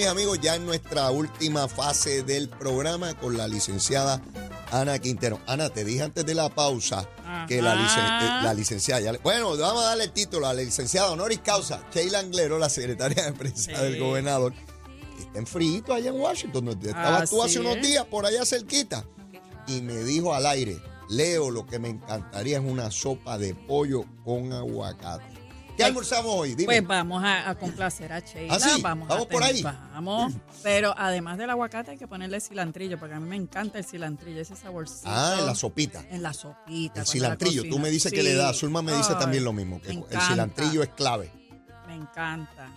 Mis amigos, ya en nuestra última fase del programa con la licenciada Ana Quintero. Ana, te dije antes de la pausa que la, licen- eh, la licenciada, ya le- bueno, vamos a darle el título a la licenciada honoris causa, Sheila Anglero, la secretaria de prensa Sí. del gobernador, está en frío allá en Washington, donde estabas tú hace unos días por allá cerquita. Y me dijo al aire, Leo, lo que me encantaría es una sopa de pollo con aguacate. ¿Qué almorzamos hoy? Dime. Pues vamos a, a complacer a Sheila. ¿Ah, sí? Vamos, ¿Vamos a por ahí? Vamos. Pero además del aguacate hay que ponerle cilantrillo, porque a mí me encanta el cilantrillo, ese saborcito. ah, en la sopita. En la sopita. El cilantrillo, tú me dices que le da, Zulma me dice Ay, también lo mismo, que el cilantrillo es clave. Me encanta.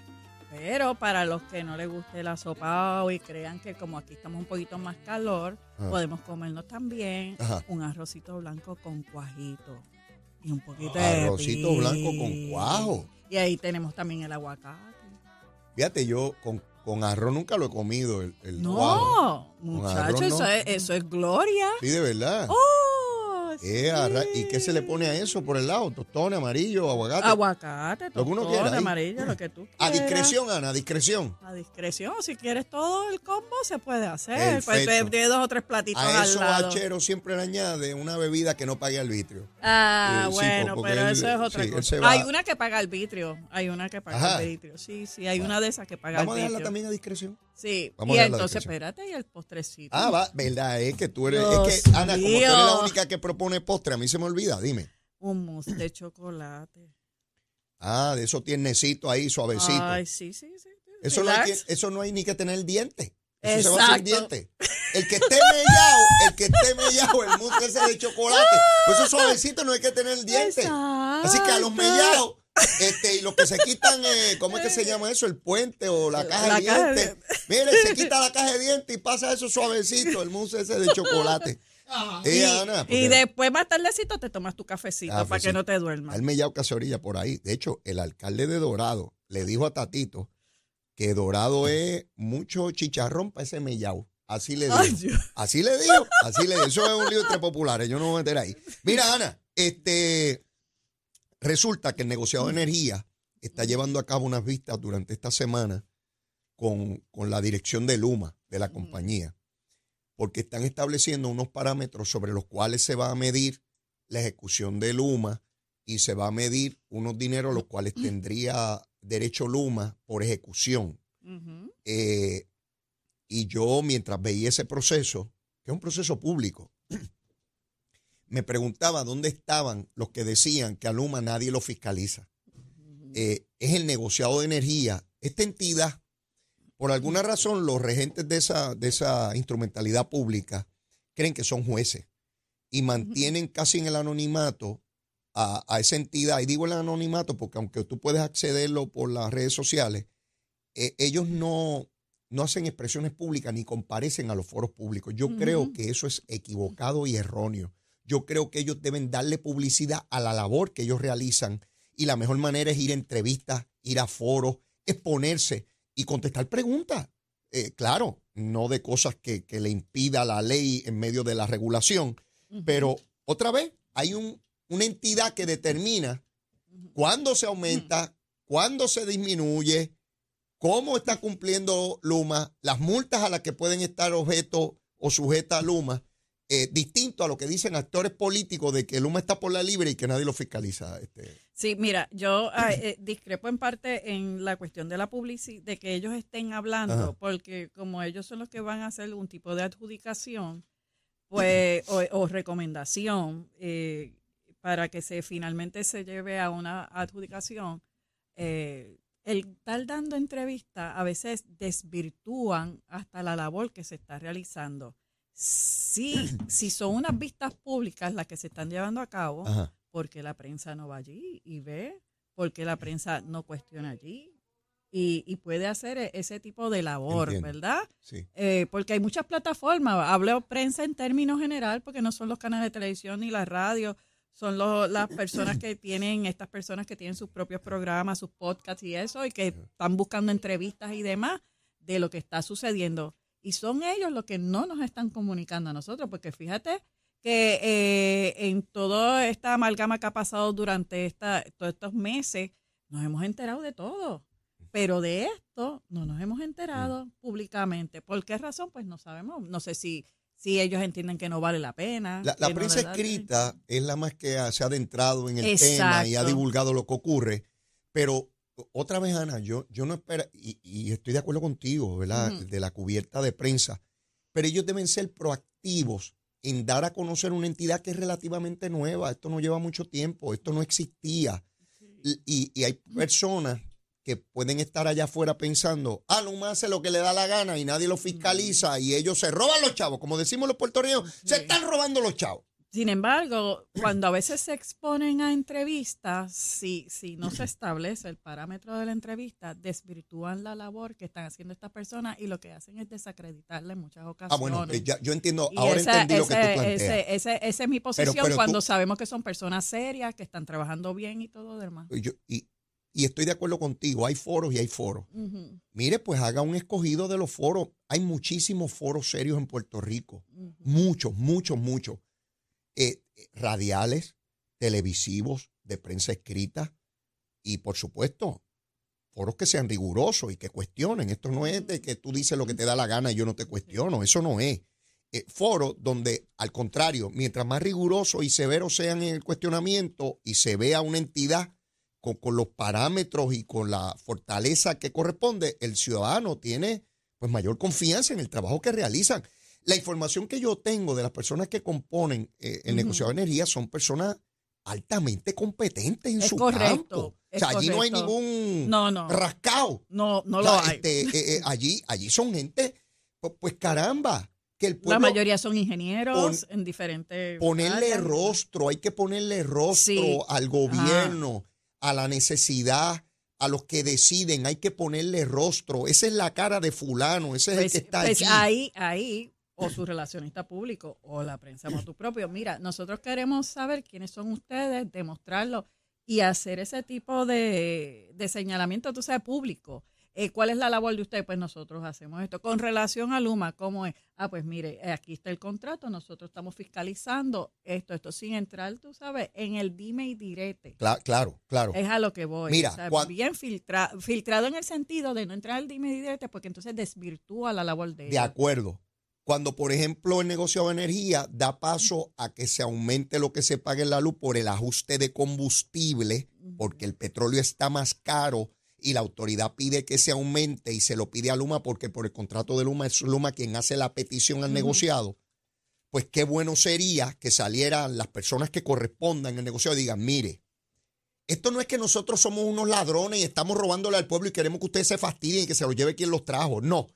Pero para los que no les guste la sopa y crean que como aquí estamos un poquito más calor, Ajá. podemos comernos también Ajá. un arrocito blanco con cuajito. Y un poquito de Arrocito blanco con cuajo. Y ahí tenemos también el aguacate. Fíjate, yo con, con arroz nunca lo he comido, el, el cuajo. No, arroz muchachos, no. eso, es, eso es gloria. Sí, de verdad. Oh, Eh, ¿Y qué se le pone a eso por el lado? Tostones, amarillo, aguacate. Aguacate, Lo que uno tostón, quiera ahí. amarillo, lo que tú a quieras. discreción, Ana, a discreción. A discreción, si quieres todo el combo se puede hacer. Pues Perfecto. te- tiene dos o tres platitos A al eso lado. Hachero siempre le añade una bebida que no pague arbitrio. Ah, Eh, sí, bueno, porque pero él- eso es otra sí, él cosa. va- Hay una que paga arbitrio, hay una que paga Ajá. arbitrio. Sí, sí, hay una de esas que paga Vamos a arbitrio. dejarla también a discreción. Sí, Vamos y a entonces espérate, y el postrecito. Ah, va, verdad, es que tú eres, Dios es que, Ana, como tú eres la única que propone postre, a mí se me olvida, dime. Un mousse de chocolate. Ah, de esos tiernecitos ahí, suavecitos. Ay, sí, sí, sí. Eso no, hay que, eso no hay ni que tener diente. Eso se va a hacer Exacto. diente. El que esté mellado, el que esté mellado, el mousse ese de chocolate. Pues eso suavecito no hay que tener diente. Así que a los Exacto. mellados, este, y los que se quitan, eh, ¿cómo es que se llama eso? El puente o la caja La de dientes. Mire, se quita la caja de dientes y pasa eso suavecito, el mousse ese de chocolate. Eh, Ana, Y después más tardecito te tomas tu cafecito Ah, para pues que no te duermas. Al mellado casorilla por ahí. De hecho, el alcalde de Dorado le dijo a Tatito que Dorado es mucho chicharrón para ese mellado. Así le dijo. Ay. Así le digo, así le digo. Eso es un lío entre populares, yo no me voy a meter ahí. Mira, Ana, este, resulta que el negociado de energía está llevando a cabo unas vistas durante esta semana con, con la dirección de Luma, de la compañía, porque están estableciendo unos parámetros sobre los cuales se va a medir la ejecución de Luma y se va a medir unos dineros los cuales tendría derecho Luma por ejecución. Eh, y yo, mientras veía ese proceso, que es un proceso público, me preguntaba dónde estaban los que decían que a Luma nadie lo fiscaliza. Eh, es el negociado de energía. Esta entidad, por alguna razón, los regentes de esa, de esa instrumentalidad pública creen que son jueces y mantienen casi en el anonimato a, a esa entidad. Y digo el anonimato porque aunque tú puedes accederlo por las redes sociales, eh, ellos no, no hacen expresiones públicas ni comparecen a los foros públicos. Yo creo que eso es equivocado y erróneo. Yo creo que ellos deben darle publicidad a la labor que ellos realizan y la mejor manera es ir a entrevistas, ir a foros, exponerse y contestar preguntas. Eh, claro, no de cosas que, que le impida la ley en medio de la regulación, pero otra vez hay un, una entidad que determina cuándo se aumenta, cuándo se disminuye, cómo está cumpliendo Luma, las multas a las que pueden estar objeto o sujeta a Luma, eh, distinto a lo que dicen actores políticos de que Luma está por la libre y que nadie lo fiscaliza. Este. Sí, mira, yo ah, eh, discrepo en parte en la cuestión de la publicidad, de que ellos estén hablando, Ajá. porque como ellos son los que van a hacer un tipo de adjudicación, pues, o, o recomendación, eh, para que se finalmente se lleve a una adjudicación, el estar dando entrevistas a veces desvirtúan hasta la labor que se está realizando. Sí, si son unas vistas públicas las que se están llevando a cabo, Ajá. porque la prensa no va allí y ve, porque la prensa no cuestiona allí y, y puede hacer e- ese tipo de labor, Entiendo. ¿verdad? Sí. Eh, porque hay muchas plataformas, hablo prensa en términos general, porque no son los canales de televisión ni la radio, son los- las personas que tienen, estas personas que tienen sus propios programas, sus podcasts y eso, y que están buscando entrevistas y demás de lo que está sucediendo. Y son ellos los que no nos están comunicando a nosotros, porque fíjate que eh, en toda esta amalgama que ha pasado durante esta, todos estos meses, nos hemos enterado de todo. Pero de esto no nos hemos enterado públicamente. ¿Por qué razón? Pues no sabemos. No sé si, si ellos entienden que no vale la pena. La, prensa escrita es la más que ha- se ha adentrado en el tema y ha divulgado lo que ocurre. Pero otra vez, Ana, yo, yo no espero, y, y estoy de acuerdo contigo, ¿verdad? De la cubierta de prensa. Pero ellos deben ser proactivos en dar a conocer una entidad que es relativamente nueva. Esto no lleva mucho tiempo, esto no existía. Y, y- y hay personas que pueden estar allá afuera pensando, ah, Luma hace lo que le da la gana y nadie lo fiscaliza y ellos se roban los chavos, como decimos los puertorriqueños, se están robando los chavos. Sin embargo, cuando a veces se exponen a entrevistas, si, si no se establece el parámetro de la entrevista, desvirtúan la labor que están haciendo estas personas y lo que hacen es desacreditarla en muchas Ah, ocasiones. bueno, eh, ya- yo entiendo, Y ahora esa- entendí lo que tú ese- planteas. ese- ese- esa es mi posición pero cuando sabemos que son personas serias, que están trabajando bien y todo demás. Yo- y, y estoy de acuerdo contigo, hay foros y hay foros. Mire, pues haga un escogido de los foros. Hay muchísimos foros serios en Puerto Rico. Muchos, muchos, muchos. Eh, radiales, televisivos, de prensa escrita y, por supuesto, foros que sean rigurosos y que cuestionen. Esto no es de que tú dices lo que te da la gana y yo no te cuestiono. Eso no es. Eh, foros donde, al contrario, mientras más rigurosos y severos sean en el cuestionamiento y se vea una entidad con, con los parámetros y con la fortaleza que corresponde, el ciudadano tiene pues mayor confianza en el trabajo que realizan. La información que yo tengo de las personas que componen eh, el negociado de energía son personas altamente competentes en Es su correcto, campo. O sea, allí no hay ningún No, no, rascado. no, no O lo hay. este, eh, eh, allí, allí son gente, pues, pues caramba, que el La pueblo mayoría son ingenieros en diferentes ponerle áreas. rostro, hay que ponerle rostro Sí. al gobierno, a la necesidad, a los que deciden, hay que ponerle rostro. Esa es la cara de fulano, ese es el Pues, que está pues allí. ahí, ahí, o su relacionista público, o la prensa motu propio. Mira, nosotros queremos saber quiénes son ustedes, demostrarlo y hacer ese tipo de, de señalamiento, tú sabes, público. Eh, ¿Cuál es la labor de ustedes? Pues nosotros hacemos esto. Con relación a Luma, ¿cómo es? Ah, pues mire, aquí está el contrato, nosotros estamos fiscalizando esto, esto, sin entrar, tú sabes, en el dime y direte. Cla- claro, claro. Es a lo que voy. Mira, O sea, cuan- bien filtra- filtrado en el sentido de no entrar al dime y direte, porque entonces desvirtúa la labor de De ellos. acuerdo. Cuando, por ejemplo, el negocio de energía da paso a que se aumente lo que se pague en la luz por el ajuste de combustible, porque el petróleo está más caro y la autoridad pide que se aumente y se lo pide a Luma porque por el contrato de Luma es Luma quien hace la petición al negociado, pues qué bueno sería que salieran las personas que correspondan al negociado y digan, mire, esto no es que nosotros somos unos ladrones y estamos robándole al pueblo y queremos que ustedes se fastidien y que se lo lleve quien los trajo. No.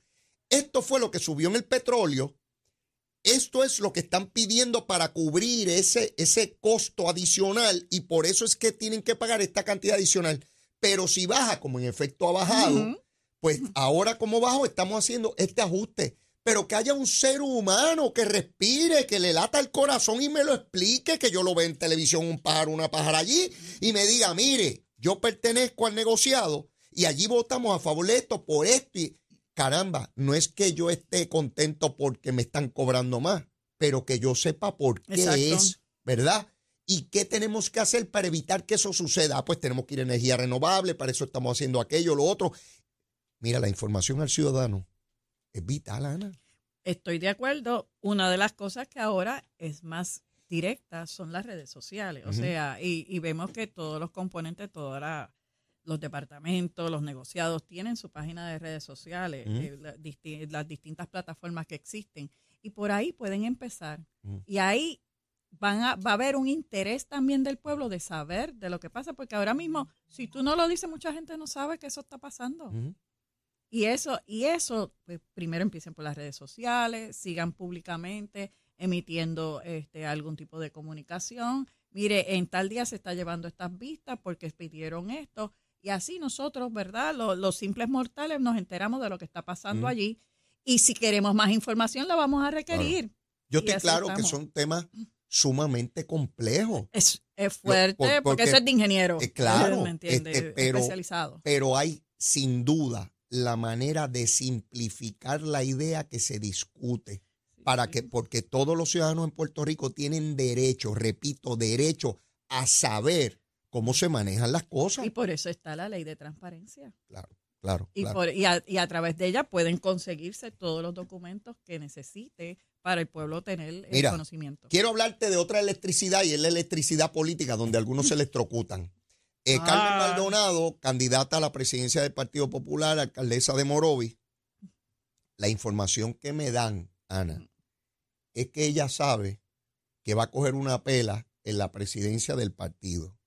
Esto fue lo que subió en el petróleo. Esto es lo que están pidiendo para cubrir ese, ese costo adicional y por eso es que tienen que pagar esta cantidad adicional. Pero si baja, como en efecto ha bajado, pues ahora como bajo estamos haciendo este ajuste. Pero que haya un ser humano que respire, que le lata el corazón y me lo explique, que yo lo vea en televisión un pájaro, una pájara allí y me diga, mire, yo pertenezco al negociado y allí votamos a favor de esto por esto y caramba, no es que yo esté contento porque me están cobrando más, pero que yo sepa por qué Exacto. es, ¿verdad? ¿Y qué tenemos que hacer para evitar que eso suceda? Ah, pues tenemos que ir a energía renovable, para eso estamos haciendo aquello, lo otro. Mira, la información al ciudadano es vital, Ana. Estoy de acuerdo. Una de las cosas que ahora es más directa son las redes sociales. O sea, y, y vemos que todos los componentes, todos la- los departamentos, los negociados tienen su página de redes sociales, eh, la- disti- las distintas plataformas que existen. Y por ahí pueden empezar. Y ahí van a, va a haber un interés también del pueblo de saber de lo que pasa, porque ahora mismo, si tú no lo dices, mucha gente no sabe que eso está pasando. Y eso, y eso, pues, primero empiecen por las redes sociales, sigan públicamente emitiendo este algún tipo de comunicación. Mire, en tal día se está llevando estas vistas porque pidieron esto. Y así nosotros, ¿verdad? Los, los simples mortales nos enteramos de lo que está pasando allí. Y si queremos más información, la vamos a requerir. Yo estoy claro que son temas sumamente complejos, Es, es fuerte por- porque, porque- eso es de ingeniero. eh, claro, ¿Me entiendes? este, pero- Especializado. pero hay sin duda la manera de simplificar la idea que se discute. para que, porque todos los ciudadanos en Puerto Rico tienen derecho, repito, derecho a saber cómo se manejan las cosas. Y por eso está la ley de transparencia. Claro. claro. Y, claro. por- y a, y a través de ella pueden conseguirse todos los documentos que necesite para el pueblo tener el Mira, conocimiento. Quiero hablarte de otra electricidad y es la electricidad política, donde algunos se electrocutan. Eh, Ah. Carmen Maldonado, candidata a la presidencia del Partido Popular, alcaldesa de Morovis. La información que me dan, Ana, es que ella sabe que va a coger una pela en la presidencia del partido.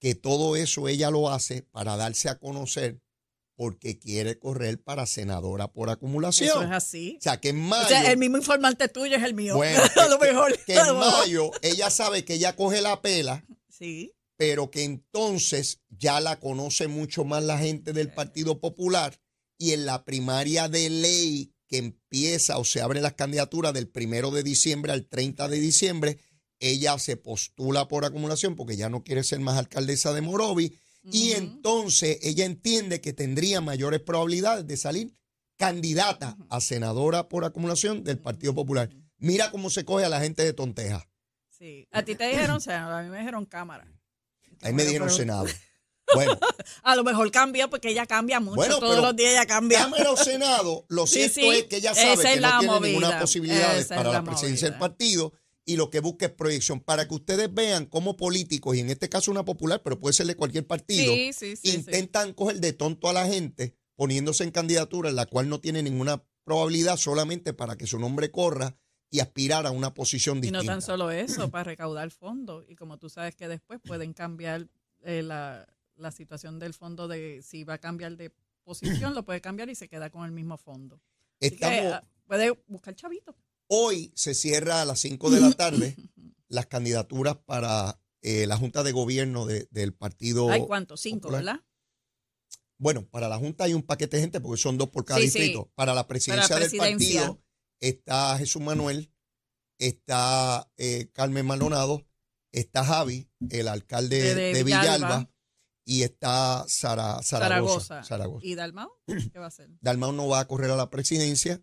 Que todo eso ella lo hace para darse a conocer porque quiere correr para senadora por acumulación. Eso es así. O sea, que en O mayo... sea, el mismo informante tuyo es el mío. Bueno, a lo que- mejor. que lo en mayo ella sabe que ella coge la pela, Sí. pero que entonces ya la conoce mucho más la gente del Partido Popular y en la primaria de ley que empieza o se abre las candidaturas del primero de diciembre al 30 de diciembre, ella se postula por acumulación porque ya no quiere ser más alcaldesa de Morovi y entonces ella entiende que tendría mayores probabilidades de salir candidata a senadora por acumulación del Partido Popular. Mira cómo se coge a la gente de tonteja. Sí. A ti te dijeron senador, a mí me dijeron cámara. Ahí me Bueno, dijeron Senado. Bueno, A lo mejor cambió porque ella cambia mucho. Bueno, Todos los días ella cambia. Cámara o Senado, lo cierto sí, es que ella sabe que no tiene ninguna posibilidad para la, la presidencia del partido y lo que busca es proyección para que ustedes vean cómo políticos, y en este caso una popular, pero puede ser de cualquier partido, Sí, sí, sí. sí. intentan coger de tonto a la gente poniéndose en candidatura en la cual no tiene ninguna probabilidad solamente para que su nombre corra y aspirar a una posición Y distinta. no tan solo eso, para recaudar fondos. Y como tú sabes que después pueden cambiar eh, la, la situación del fondo de si va a cambiar de posición, lo puede cambiar y se queda con el mismo fondo. Así Estamos, ah, puede buscar chavito. Hoy se cierra a las 5 de la tarde las candidaturas para eh, la Junta de Gobierno de- del Partido. ¿Hay cuántos? Cinco, Popular. ¿verdad? Bueno, para la Junta hay un paquete de gente porque son dos por cada Sí, sí. distrito. Para la presidencia, Para la del partido está Jesús Manuel, está eh, Carmen Maldonado, está Javi, el alcalde De- de, de Villalba, Villalba. y está Sara, Zaragoza. Zaragoza. Zaragoza. ¿Y Dalmau? ¿Qué va a hacer? Dalmau no va a correr a la presidencia.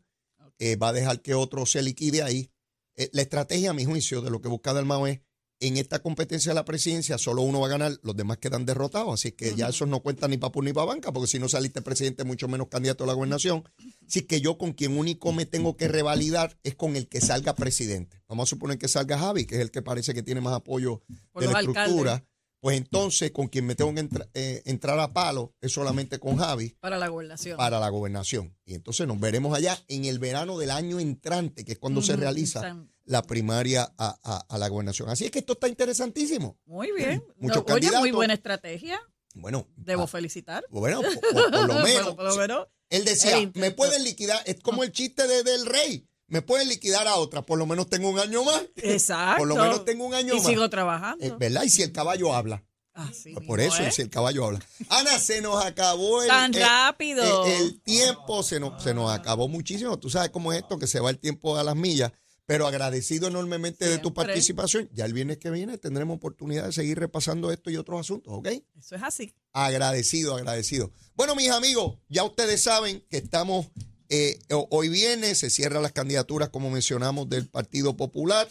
Eh, va a dejar que otro se liquide ahí. Eh, la estrategia, a mi juicio, de lo que busca Dalmau es, en esta competencia de la presidencia, solo uno va a ganar, los demás quedan derrotados, así que ya eso no cuenta ni para ni para banca, porque si no saliste presidente, mucho menos candidato a la gobernación. Así que yo con quien único me tengo que revalidar es con el que salga presidente. Vamos a suponer que salga Javi, que es el que parece que tiene más apoyo Por de la alcaldes. estructura. Pues entonces, con quien me tengo que entra- eh, entrar a palo es solamente con Javi Para la gobernación. para la gobernación. Y entonces nos veremos allá en el verano del año entrante, que es cuando se realiza están- la primaria a, a- a la gobernación. Así es que esto está interesantísimo. Muy bien. Muchos No, Oye, muy candidatos. buena estrategia. Bueno, Debo ah, felicitar. bueno, por, por- por lo menos. Por lo menos. Él decía, me pueden liquidar, es como el chiste de- del rey, me pueden liquidar a otra, por lo menos tengo un año más. Exacto. Por lo menos tengo un año y más. sigo trabajando. Eh, ¿Verdad? Y si el caballo habla. Así Pues mismo por eso, es. si el caballo habla. Ana, se nos acabó el, Tan el- rápido. el, el tiempo, se nos, se nos acabó muchísimo. Tú sabes cómo es esto, que se va el tiempo a las millas. Pero agradecido enormemente de tu participación. Ya el viernes que viene tendremos oportunidad de seguir repasando esto y otros asuntos, ¿ok? Eso es así. Agradecido, agradecido. Bueno, mis amigos, ya ustedes saben que estamos, eh, ho- hoy viernes se cierran las candidaturas, como mencionamos, del Partido Popular.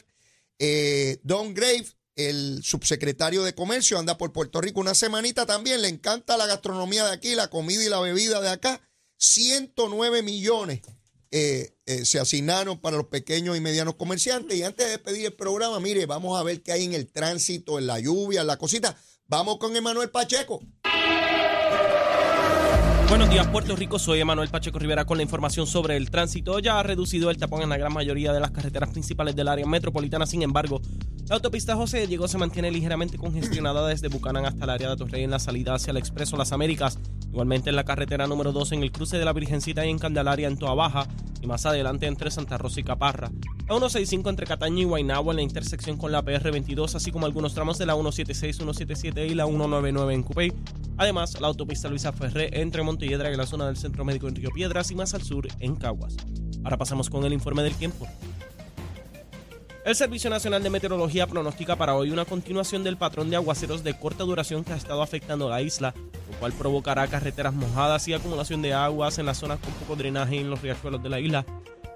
Eh, Don Grave, el subsecretario de Comercio, anda por Puerto Rico una semanita también. Le encanta la gastronomía de aquí, la comida y la bebida de acá. 109 millones eh, se asignaron para los pequeños y medianos comerciantes. Y antes de despedir el programa, mire, vamos a ver qué hay en el tránsito, en la lluvia, en la cosita. Vamos con Emanuel Pacheco. Buenos días, Puerto Rico. Soy Emanuel Pacheco Rivera con la información sobre el tránsito. Ya ha reducido el tapón en la gran mayoría de las carreteras principales del área metropolitana. Sin embargo, la autopista José Diego se mantiene ligeramente congestionada desde Bucanán hasta el área de Torrey en la salida hacia el Expreso Las Américas. Igualmente en la carretera número 2 en el cruce de la Virgencita y en Candelaria en Toa Baja. Y más adelante entre Santa Rosa y Caparra. La 165 entre Cataño y Guaynabo en la intersección con la PR22, así como algunos tramos de la 176, 177 y la 199 en Cupey. Además, la autopista Luisa Ferré entre Montelledra y la zona del Centro Médico en Río Piedras y más al sur en Caguas. Ahora pasamos con el informe del tiempo. El Servicio Nacional de Meteorología pronostica para hoy una continuación del patrón de aguaceros de corta duración que ha estado afectando la isla, lo cual provocará carreteras mojadas y acumulación de aguas en las zonas con poco drenaje en los riachuelos de la isla.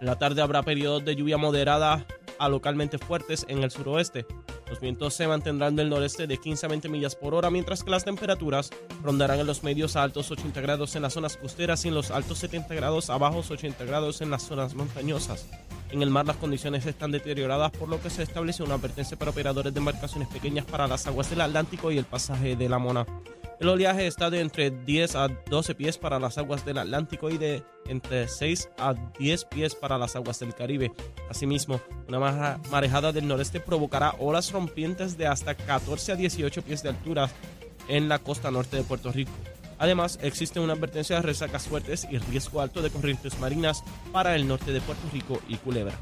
En la tarde habrá periodos de lluvia moderada a localmente fuertes en el suroeste. Los vientos se mantendrán del noreste de 15 a 20 millas por hora, mientras que las temperaturas rondarán en los medios a altos 80 grados en las zonas costeras y en los altos 70 grados a bajos 80 grados en las zonas montañosas. En el mar las condiciones están deterioradas, por lo que se establece una advertencia para operadores de embarcaciones pequeñas para las aguas del Atlántico y el pasaje de la Mona. El oleaje está de entre 10 a 12 pies para las aguas del Atlántico y de entre 6 a 10 pies para las aguas del Caribe. Asimismo, una marejada del noreste provocará olas rompientes de hasta 14 a 18 pies de altura en la costa norte de Puerto Rico. Además, existe una advertencia de resacas fuertes y riesgo alto de corrientes marinas para el norte de Puerto Rico y Culebra.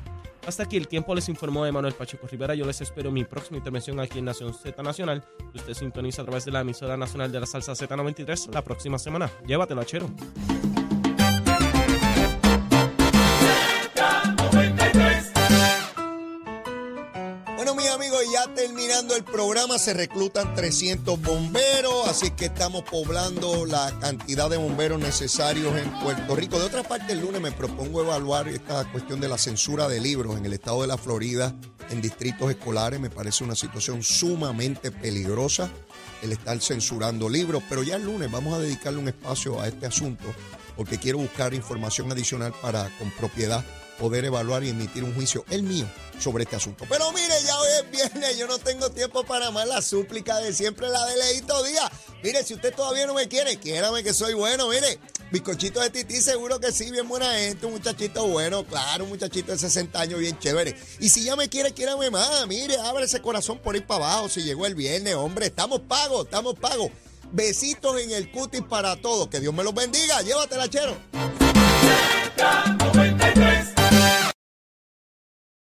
Hasta aquí el tiempo les informó Emanuel Pacheco Rivera. Yo les espero mi próxima intervención aquí en Nación Z Nacional. Usted sintoniza a través de la emisora nacional de la salsa Z93 la próxima semana. Llévatelo, chero. Terminando el programa se reclutan 300 bomberos, así que estamos poblando la cantidad de bomberos necesarios en Puerto Rico. De otra parte, el lunes me propongo evaluar esta cuestión de la censura de libros en el estado de la Florida, en distritos escolares. Me parece una situación sumamente peligrosa el estar censurando libros, pero ya el lunes vamos a dedicarle un espacio a este asunto porque quiero buscar información adicional para con propiedad poder evaluar y emitir un juicio, el mío, sobre este asunto. Pero mire, ya hoy es viernes, yo no tengo tiempo para más la súplica de siempre la de Leito Díaz. Mire, si usted todavía no me quiere, quiérame que soy bueno, mire. Bizcochito de Titi, seguro que sí, bien buena gente, un muchachito bueno, claro, un muchachito de 60 años, bien chévere. Y si ya me quiere, quiérame más, mire, abre ese corazón por ir para abajo, si llegó el viernes, hombre, estamos pagos, estamos pagos. Besitos en el cutis para todos, que Dios me los bendiga, llévatela, chero.